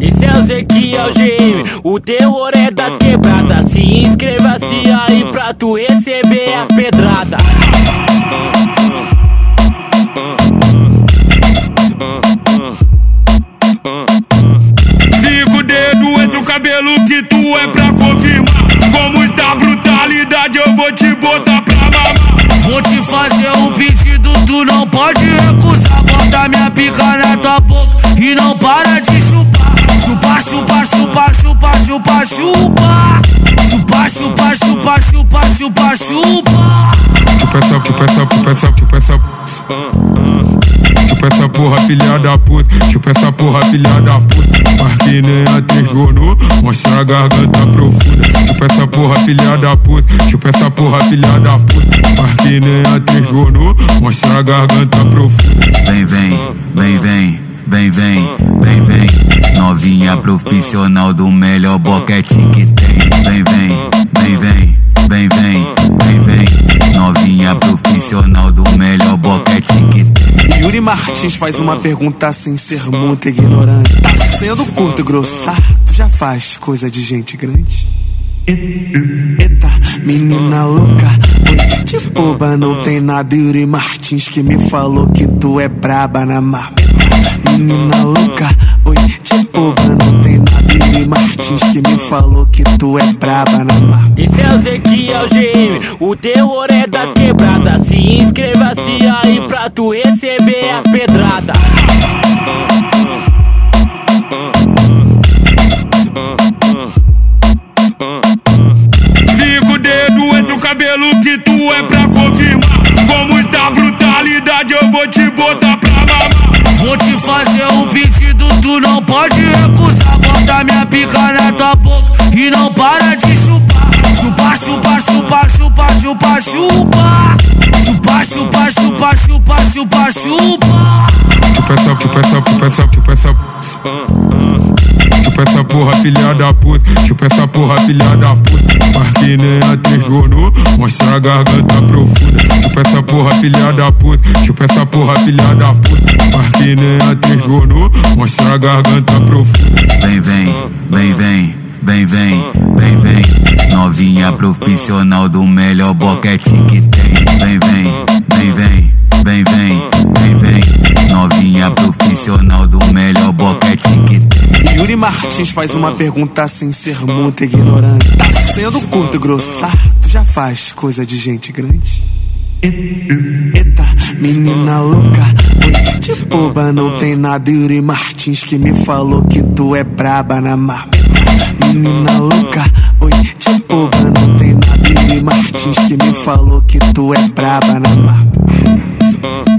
Esse é o Zequiel GM, o terror é das quebradas. Se inscreva-se aí pra tu receber as pedradas. Cinco dedos entre o cabelo que tu é pra confirmar. Com muita brutalidade eu vou te botar pra mamar. Vou te fazer um pedido, tu não pode recusar. Bota minha pica na tua boca e não para de chupar. Chupa, chupa, chupa, chupa, chupa, chupa. Chupa, chupa, chupa, chupa, chupa, chupa. Chupa essa, chupa essa, chupa essa, chupa essa. Chupa essa porra, filha da puta. Chupa essa porra, filha da puta. Mas que nem a trigono, mostra a garganta profunda. Chupa essa porra, filha da puta. Chupa essa porra, filha da puta. Mas que nem a trigono, mostra a garganta profunda. Vem, vem, vem, vem, vem, vem, vem, vem. Novinha profissional do melhor boquete que tem. Vem, vem, vem, vem, vem, vem, vem, vem. Novinha profissional do melhor boquete que tem. Yuri Martins faz uma pergunta sem ser muito ignorante. Tá sendo curto e grosso, tá? Tu já faz coisa de gente grande? Eita, menina louca, oi, de boba não tem nada. Yuri Martins que me falou que tu é braba na mapa. Menina louca, oi, de boba não tem nada. Yuri Martins que me falou que tu é braba na mapa. Esse é o Zequiel GM, o terror é das quebradas. Se inscreva-se aí pra tu receber as pedradas. Cinco dedos entre o cabelo que tu é pra confirmar. Com muita brutalidade eu vou te botar fazer um pedido, tu não pode recusar. Bota minha pica na tua boca e não para de chupar. Chupa, chupa, chupa, chupa, chupa, chupa. Chupa, chupa, chupa, chupa, chupa, chupa. Chupa essa, chupa essa, chupa essa, chupa essa. Chupa essa porra, filha da puta. Chupa essa porra, filha da puta. Mas que nem a trigono, mostra a garganta profunda. Chupa essa porra, filha da puta. Chupa essa porra, filha da puta. Mas que nem a trigono, mostra a garganta profunda. Vem, vem, vem, vem, vem, vem, vem, vem. Novinha profissional do melhor boquete que tem. Vem, vem, vem, vem, vem, vem, vem, vem. Novinha profissional do melhor boquete que tem. Yuri Martins faz uma pergunta sem ser muito ignorante. Tá sendo curto e grosso, tá? Tu já faz coisa de gente grande? Eita, menina louca, oi, de boba não tem nada. Yuri Martins que me falou que tu é braba na mapa. Menina louca, oi, de boba não tem nada. Yuri Martins que me falou que tu é braba na mapa.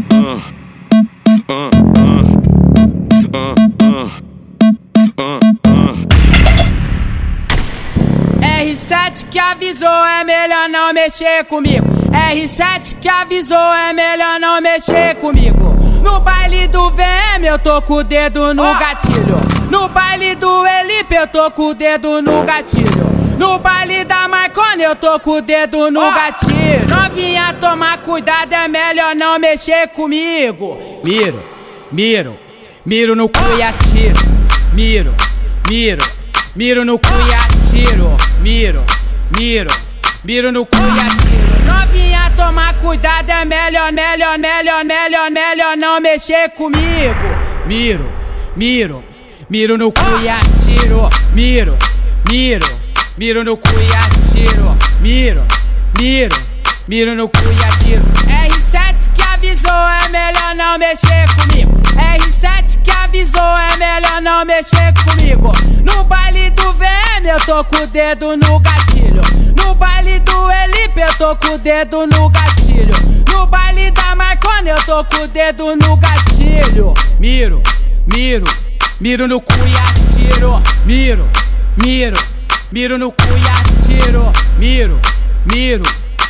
Avisou, é melhor não mexer comigo. R7 que avisou, é melhor não mexer comigo. No baile do VM eu tô com o dedo no gatilho. No baile do Elipe eu tô com o dedo no gatilho. No baile da Marconi eu tô com o dedo no gatilho. Novinha, tomar cuidado, é melhor não mexer comigo. Miro, miro, miro no cu e atiro. Miro, miro, miro no cu e atiro. Miro, miro, miro no cu e atiro. Novinha, tomar cuidado, é melhor, melhor, melhor, melhor, melhor não mexer comigo. Miro, miro, miro no cu e atiro. Miro, miro, miro no cu e atiro. Miro, miro, miro no cu e atiro. R7 que avisou, é melhor não mexer comigo. R7 que avisou, é melhor não mexer comigo. No baile do VM eu tô com o dedo no gatilho. No baile do Elipe eu tô com o dedo no gatilho. No baile da Marconi eu tô com o dedo no gatilho. Miro, miro, miro no cu e atiro. Miro, miro, miro no cu e atiro. Miro, miro,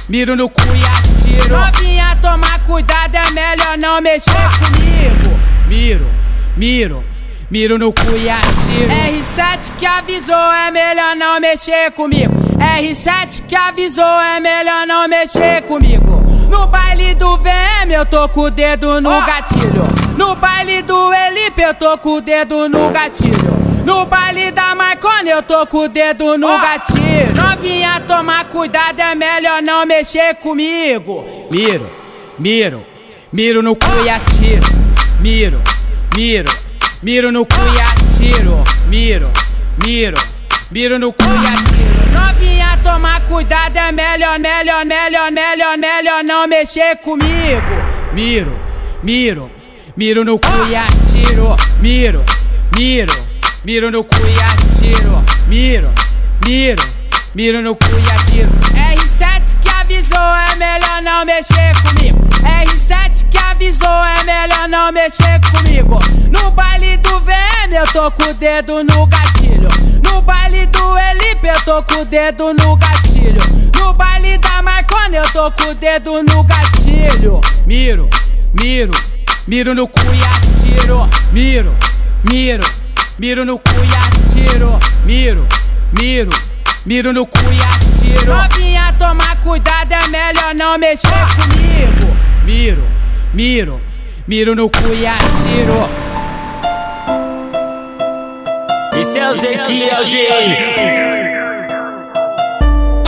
miro no cu e atiro. Tomar cuidado, é melhor não mexer comigo. Miro, miro, miro no cu e atiro. R7 que avisou, é melhor não mexer comigo. R7 que avisou, é melhor não mexer comigo. No baile do VM eu tô com o dedo no gatilho. No baile do Elipe eu tô com o dedo no gatilho. No baile da Marconi eu tô com o dedo no gatilho. Novinha, tomar cuidado, é melhor não mexer comigo. Miro, miro, miro no cu e atiro. Miro, miro, miro no cu e atiro. Miro, miro, miro no cu e atiro. Novinha, tomar cuidado, é melhor, melhor, melhor, melhor, melhor não mexer comigo. Miro, miro, miro no cu e atiro. Miro, miro. Miro no cu e atiro. Miro, miro, miro no cu e atiro. R7 que avisou, é melhor não mexer comigo. R7 que avisou, é melhor não mexer comigo. No baile do VM eu tô com o dedo no gatilho. No baile do Elipe eu tô com o dedo no gatilho. No baile da Marconi eu tô com o dedo no gatilho. Miro, miro, miro no cu e atiro. Miro, miro. Miro no cu e atiro, miro, miro, miro no cu e atiro. Novinha, tomar não mexer comigo. Miro, miro, miro no cu e atiro. Isso é o Zequiel Gênio.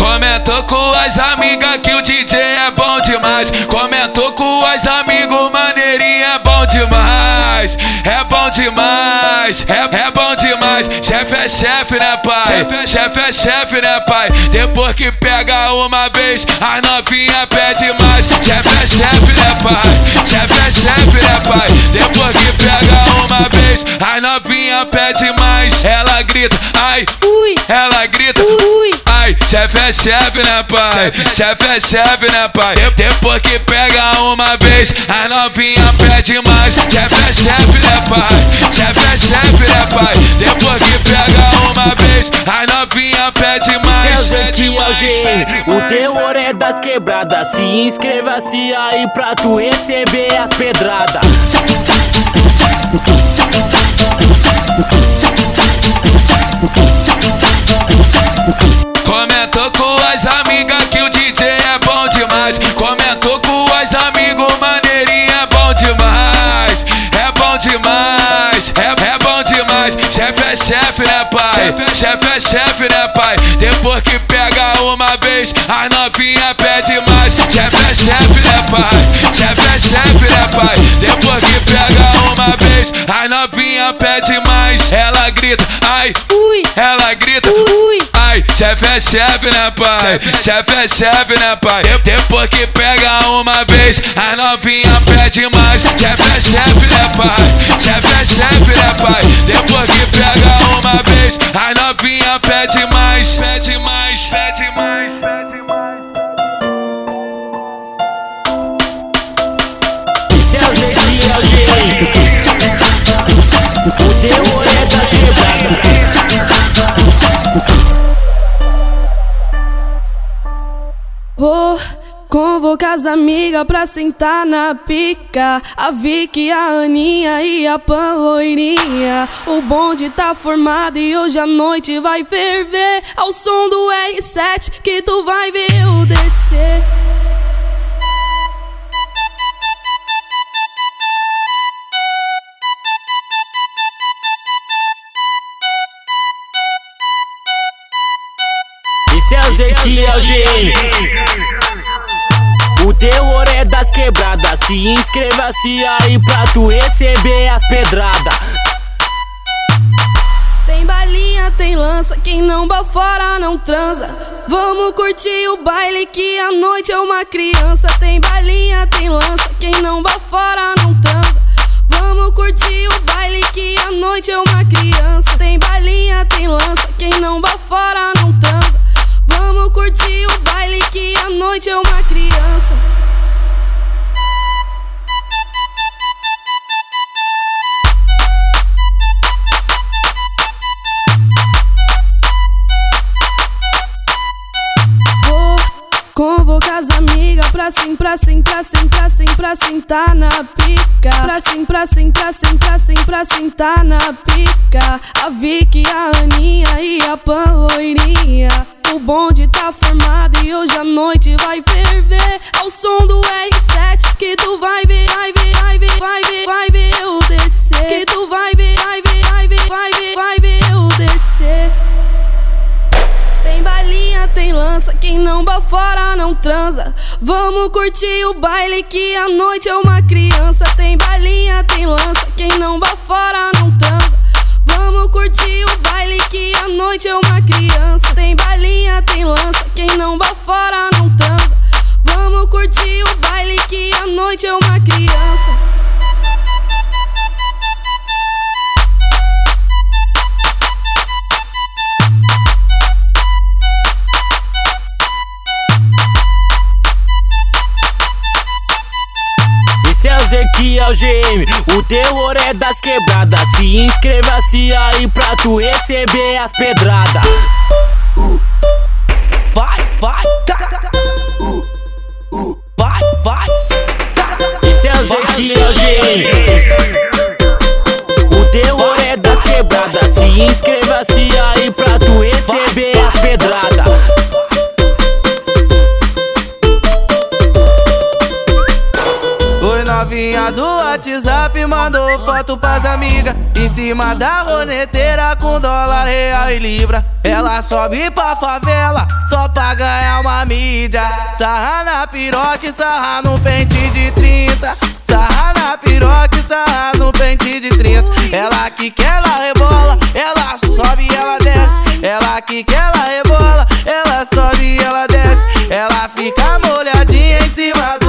Comentou com as amigas que o DJ é bom demais. Comentou com as amigos, maneirinha é bom demais. É bom demais, é, é bom demais. Chefe é chefe, né, pai? Chefe é chefe, né, pai? Depois que pega uma vez, as novinha pede mais. Chefe é chefe, né, pai? Chefe é chefe, né, pai? Depois que pega uma vez, as novinha pede mais. Ela grita, ai, ui. Ela grita, ui. Ai, chefe é chefe, né, pai? Chefe é chefe, né, pai? Depois que pega uma vez, a novinha pede mais. Chefe é chefe, né, pai? Chefe é chefe, né, pai? Depois que pega uma vez, a novinha pede mais. Mais, pede mais. O terror é das quebradas. Se inscreva-se aí pra tu receber as pedradas. Chefe, né, pai? Chefe é chefe, né, pai? Depois que pega uma vez, a novinha pede mais. Chefe é chefe, né, pai? Chefe é chefe, né, pai? Depois que pega uma vez, a novinha pede mais. Ela grita, ai, ui. Ela grita, ui. Ai, chefe é chefe, né, pai? Chefe é chefe, né, pai? Depois que pega uma vez, a novinha pede mais. Chefe é chefe, né, pai? Chefe é chefe, né, pai? Depois que pega uma vez, a novinha pede mais. Pede mais, pede mais, pede mais. Isso é o Zequiel Gênio. O terror é das quebradas. Vou convocar as amigas pra sentar na pica. A Vicky, a Aninha e a Paloirinha. O bonde tá formado e hoje a noite vai ferver. Ao som do R7 que tu vai ver eu descer. Isso é o Zequiel Gênio. O terror é das quebradas. Se inscreva-se aí pra tu receber as pedradas. Tem balinha, tem lança, quem não bafora não transa. Vamos curtir o baile que a noite é uma criança. Tem balinha, tem lança, quem não bafora não transa. Vamos curtir o baile que a noite é uma criança. Tem balinha, tem lança, quem não bafora não transa. Curtir o baile que a noite é uma criança. amiga pra sim, pra sim, pra sim, pra sim, pra sentar na pica. Pra sim, pra sim, pra sim, pra sim, pra sentar na pica. A Vicky, a Aninha e a Pan loirinha. O bonde tá formado e hoje a noite vai ferver. Ao som do R7 que tu vai ver, vai ver, vai ver, vai ver, vai ver eu descer. Que tu vai ver, vai ver, vai ver, vai ver, vai ver eu descer quem não bafora não transa. Vamos curtir o baile que a noite é uma criança. Tem balinha, tem lança, quem não bafora não transa. Vamos curtir o baile que a noite é uma criança. Tem balinha, tem lança, quem não bafora não transa. Vamos curtir o baile que a noite é uma criança. Ezequiel GM, o terror é das quebradas. Se inscreva-se aí pra tu receber as pedradas. Vai, vai, vai, vai. Esse é o Ezequiel GM. O terror é das quebradas. Se inscreva-se aí cima da roneteira com dólar, real e libra. Ela sobe pra favela só pra ganhar uma mídia. Sarra na piroca e sarra no pente de 30 Sarra na piroca e sarra no pente de 30 Ela que quer, ela rebola, ela sobe e ela desce. Ela que quer, ela rebola, ela sobe e ela desce. Ela fica molhadinha em cima do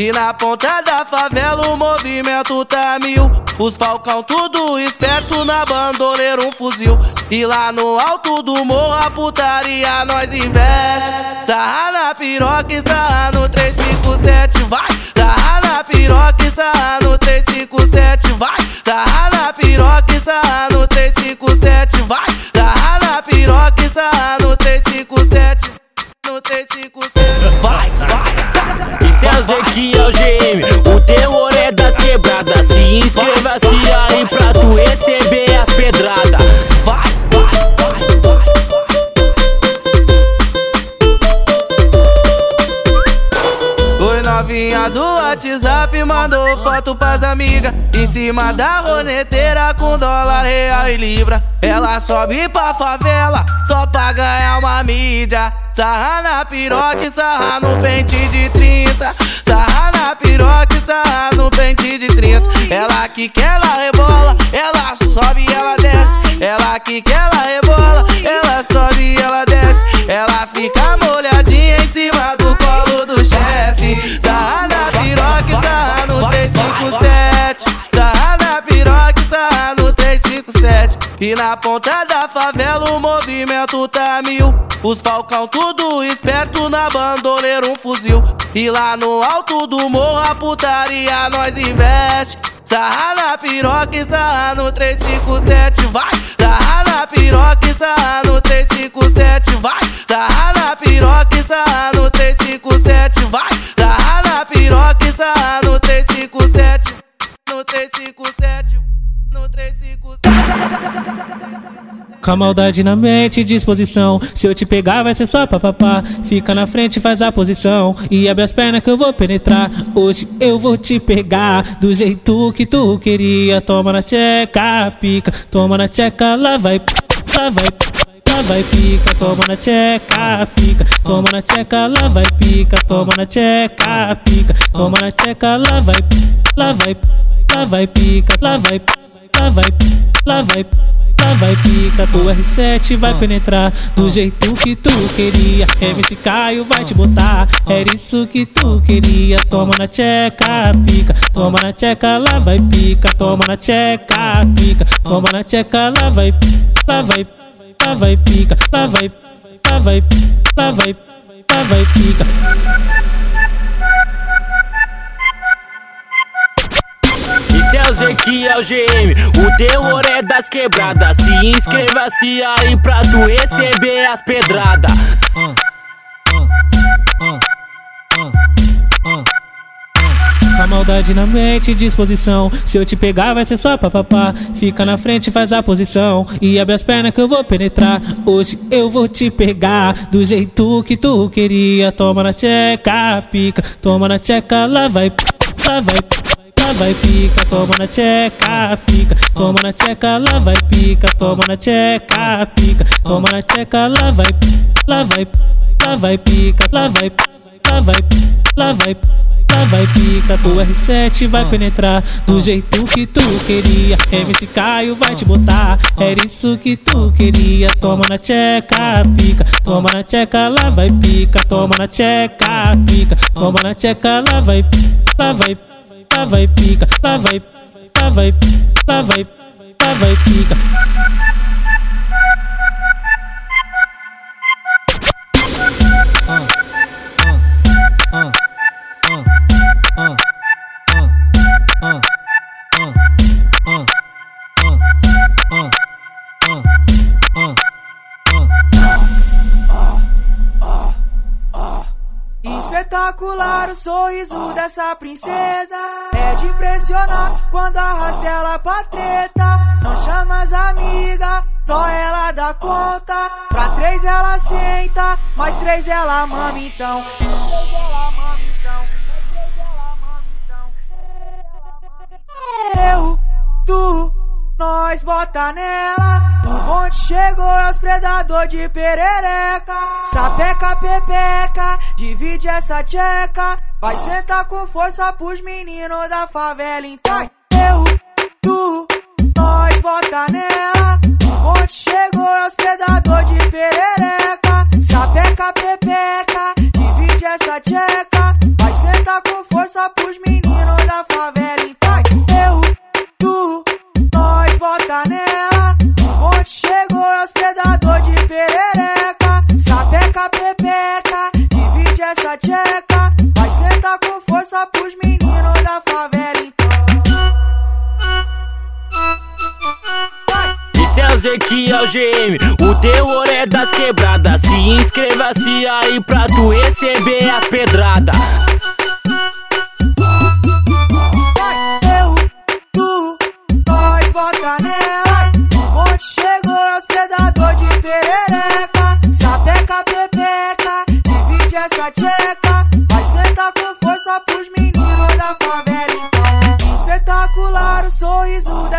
E na ponta da favela o movimento tá mil Os falcão tudo esperto na bandoleira um fuzil E lá no alto do morro a putaria nós investe Sarra na piroca e sarra no 357 Vai! Sarra na piroca e sarra no 357 Vai! Sarra na piroca e sarra no 357 Vai! Sarra na piroca e sarra no 357 No 357 Vai! Esse é o Ezequiel GM, o terror é das quebradas. Se inscreva-se aí pra tu receber as pedradas. Vai, vai, novinha do WhatsApp mandou foto pras amigas Em cima da roneteira com dólar, real e libra. Ela sobe pra favela só pra ganhar uma mídia. Sarra na piroca e sarra no pente de 30 Sarra na piroca e sarra no pente de 30 Ela que quer, ela rebola, ela sobe e ela desce. Ela que quer, ela rebola, ela sobe e ela desce. Ela fica molhadinha em cima do colo do chefe. Sarra na piroca e sarra no 357 Sarra na piroca e sarra no 357 E na ponta da favela o movimento tá mil Os falcão tudo esperto na bandoleira um fuzil E lá no alto do morro a putaria nós investe Sarra na piroca e sarra no 357 Vai! Sarra na piroca e sarra no 357 Vai! Sarra na piroca e sarra no 357 Vai! Sarra na piroca e sarra no 357 No 357 No 357 Com a maldade na mente e disposição. Se eu te pegar, vai ser só papapá. Fica na frente, faz a posição. E abre as pernas que eu vou penetrar. Hoje eu vou te pegar do jeito que tu queria. Toma na tcheca, pica. Toma na tcheca, lá vai, lá vai. Lá vai pica, toma na tcheca, pica, toma na tcheca, lá vai pica, toma na tcheca, pica, toma na tcheca, lá vai, lá vai, lá vai pica, lá vai, lá vai, lá vai, lá vai pica, do R7 vai penetrar do jeito que tu queria. MC Caio vai te botar, era isso que tu queria. Toma na tcheca, pica, toma na tcheca, lá vai pica, toma na tcheca, pica, toma na tcheca, lá vai, lá vai, lá vai pica, lá vai, lá vai, lá vai, lá vai pica. Esse é o Ezequiel GM, o terror é das quebradas. Se inscreva-se aí pra tu receber as pedradas. A maldade na mente disposição. Se eu te pegar, vai ser só papapá. Fica na frente, faz a posição. E abre as pernas que eu vou penetrar. Hoje eu vou te pegar do jeito que tu queria. Toma na tcheca, pica. Toma na tcheca, lá vai, lá vai. Vai pica, toma na tcheca, pica, toma na tcheca, lá vai pica, toma na tcheca, pica, toma na tcheca, lá vai, lá vai, lá vai pica, lá vai, lá vai, lá vai, lá vai pica, tu R7 vai penetrar do jeito que tu queria. MC Caio vai te botar, era isso que tu queria. Toma na tcheca, pica, toma na tcheca, lá vai pica, toma na tcheca, pica, toma na tcheca, lá vai, lá vai, lá vai pica, lá vai, lá vai, lá vai, lá vai pica. Dessa princesa. É de impressionar quando arrasta ela pra treta. Não chama as amigas, só ela dá conta. Pra três ela senta, mais três ela mama então. Eu, tu, nós bota nela. O bonde chegou, é os predador de perereca. Sapeca, pepeca, divide essa tcheca. Vai sentar com força pros meninos da favela. Então, eu, tu, nós bota nela. Esse é o GM, o terror é das quebradas. Se inscreva-se aí pra tu receber as pedradas.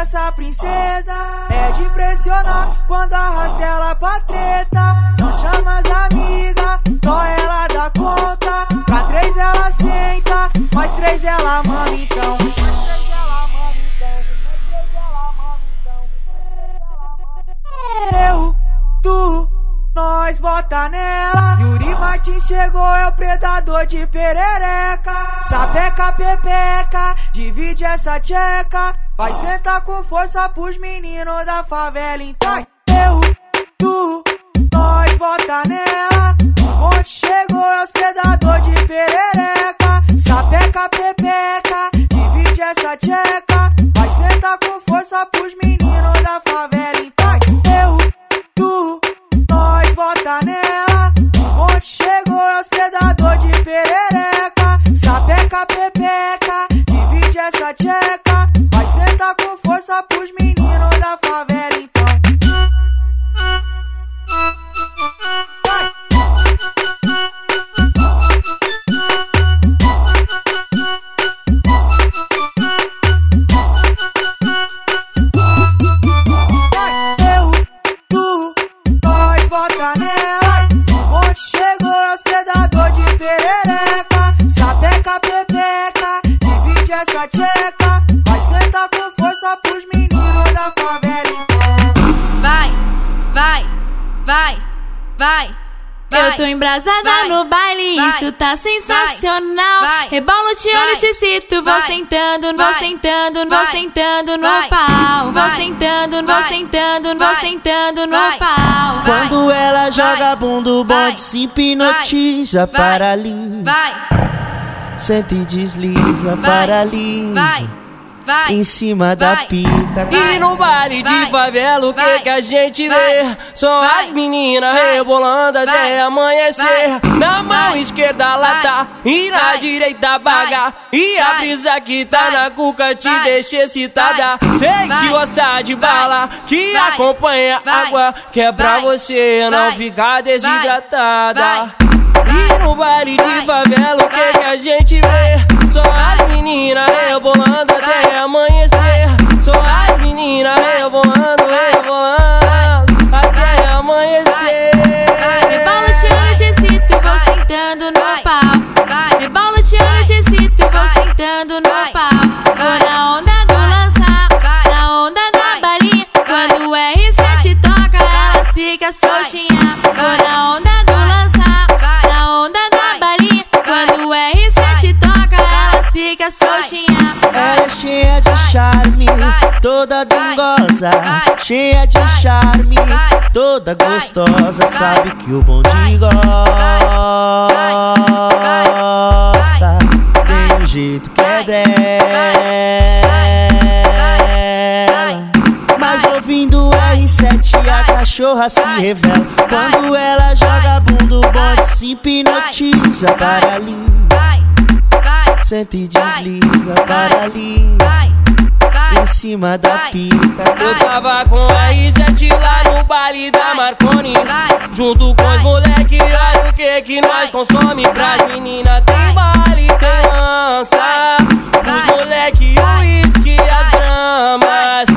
Dessa princesa. É de impressionar quando arrasta ela pra treta. Não chama as amigas, só ela dá conta. Pra três ela senta, mais três ela mama então. Eu, tu, nós bota nela. Yuri Martins chegou, é o predador de perereca. Sapeca, pepeca, divide essa tcheca. Vai sentar com força pros meninos da favela. Então, Embrasada vai, no baile, vai, isso tá sensacional. vai, Rebolo, te olho, te cito. Vou vai, sentando, vou vai, sentando, vou sentando no vai, pau. Vou vai, sentando, vou vai, sentando, vou sentando no vai, pau. vai. Quando ela joga bunda, o vai, bonde se hipnotiza, vai, paralisa. Vai, Senta e desliza, vai, paralisa. Vai. Em cima da vai, pica. vai, E no baile vai, de favela, o que vai, que a gente vai, vê? São vai, as meninas rebolando vai, até amanhecer. vai, Na mão vai, esquerda vai, lata e na vai, direita baga. E a brisa que tá vai, na cuca te vai, deixa excitada. Sei vai, que gosta de vai, bala, que vai, acompanha vai, água, que é pra vai, você não vai, ficar vai, desidratada. E no baile de favela, o que que a gente vê? Só as meninas rebolando até amanhecer. Só as meninas rebolando, rebolando cheia de charme, toda gostosa. Sabe que o bonde gosta, tem um jeito que é dela. Mas ouvindo o R7 a cachorra se revela. Quando ela joga bunda, o bonde se hipnotiza para ali. Senta e desliza para ali. Em cima da pica. Eu tava com a R7 lá no baile da Marconi. Junto com os moleque, olha o que que nós consome. Pras menina tem baile, tem lança Pros moleque, o uísque, as gramas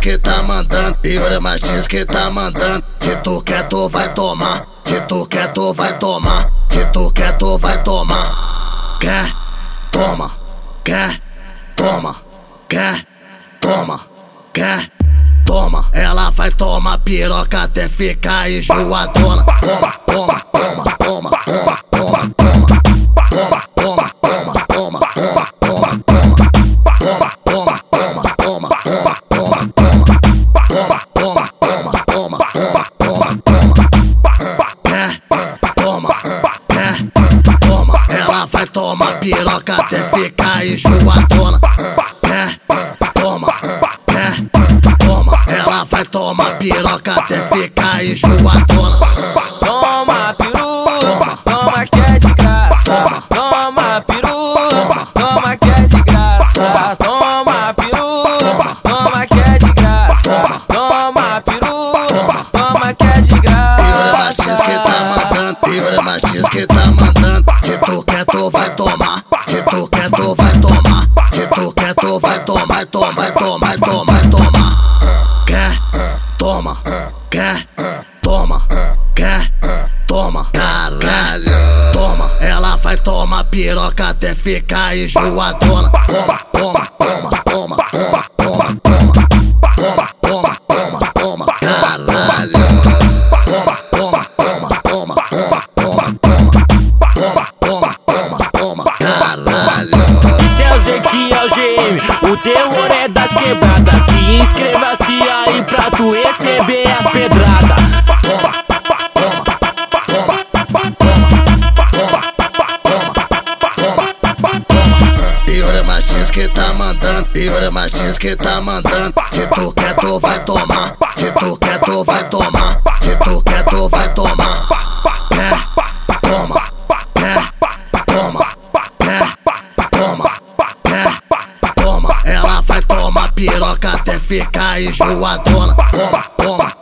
que tá mandando, Yuri Martins que tá mandando. Se tu quer, tu vai tomar. Se tu quer, tu vai tomar. Se tu quer, tu vai tomar. Quer? Toma. Quer? Toma. Quer? Toma. Quer? Toma. Ela vai tomar piroca até ficar enjoadona. Toma, toma, toma, toma, toma, toma, ficar enjoadona. Toma, toma, ficar enjoadona. Toma, toma,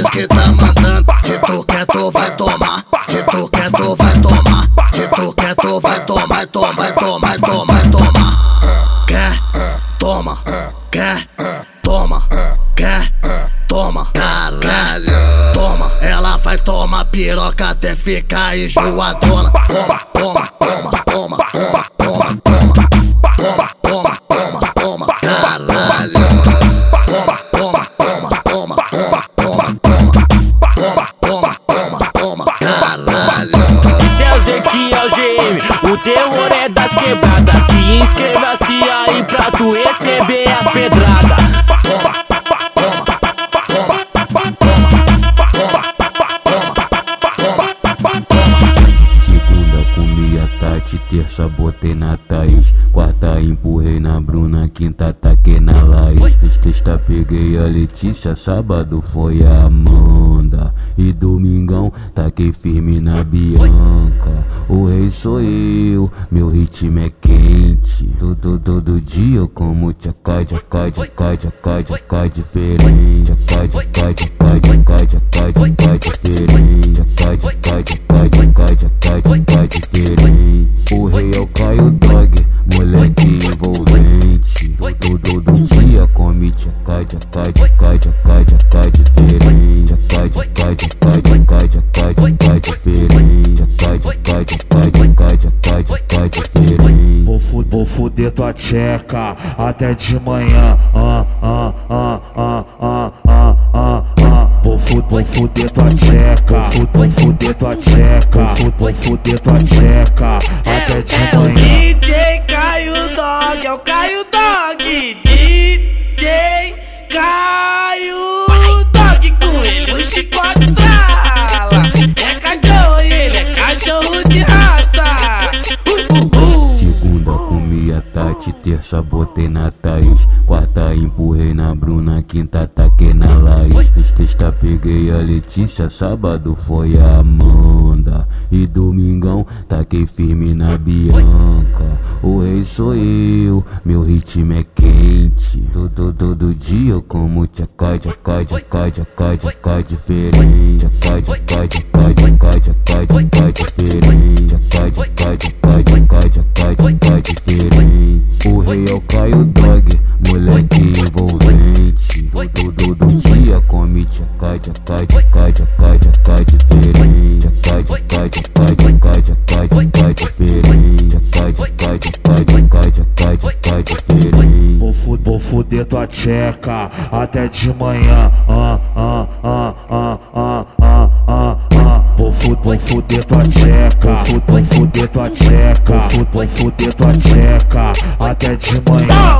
Martins que tá mandando. Se tu quer, tu vai tomar. Se tu quer, tu vai tomar. Se tu quer, tu vai tomar, tomar, tomar, tomar, tomar. Quer? Toma. Quer? Toma. Quer? Toma. Caralho. Toma. Ela vai tomar piroca até ficar enjoadona. Toma, toma, terça botei na Thaís. Quarta empurrei na Bruna, quinta taquei na Laís. Sexta peguei a Letícia, sábado foi a Amanda. E domingão taquei firme na Bianca. O rei sou eu, meu ritmo é quente. Todo, todo dia eu como tchacai, tchacai, tchacai, tchacai, tchacai diferente. Tchacai, tchacai, tchacai, tchacai, tchacai, tchacai diferente. Tchacai, tchacai, tchacai, tchacai, tchacai, tchacai diferente O rei é o Caio Dog, moleque envolvente Todo, todo dia come tchacai, tchacai, tchacai, tchacai, tchacai diferente Tchacai, tchacai, tchacai, tchacai, tchacai, tchacai diferente Tchacai, tchacai, tchacai, tchacai, tchacai, tchacai diferente Vou, fu vou fuder tua tcheca até de manhã. Ah, ah, ah, ah, ah, ah, ah, ah. Vou, fu vou fuder tua tcheca, vou fuder tua tcheca, vou fuder tua tcheca até de É o manhã. DJ Caio Dog, é o Caio Dog. DJ Caio Dog, com ele o chicote estrala. É cachorro ele é cachorro de raça. Uh, uh, uh. Segunda comi a Tati, terça botei na Thaís empurrei na Bruna, quinta taquei na Laís Sexta peguei a Letícia, sábado foi a Amanda E domingão taquei firme na Bianca O rei sou eu, meu ritmo é quente Todo, todo dia eu como tchacai, tchacai, tchacai, tchacai, tchacai diferente Tchacai, tchacai, tchacai, tchacai, tchacai, tchacai diferente tchacai, tchacai, até de manhã. Ah, ah, ah, ah, ah, ah, ah, ah. Vou, fu vou fuder tua tcheca, vou fuder tua tcheca, vou fuder tua tcheca até de manhã.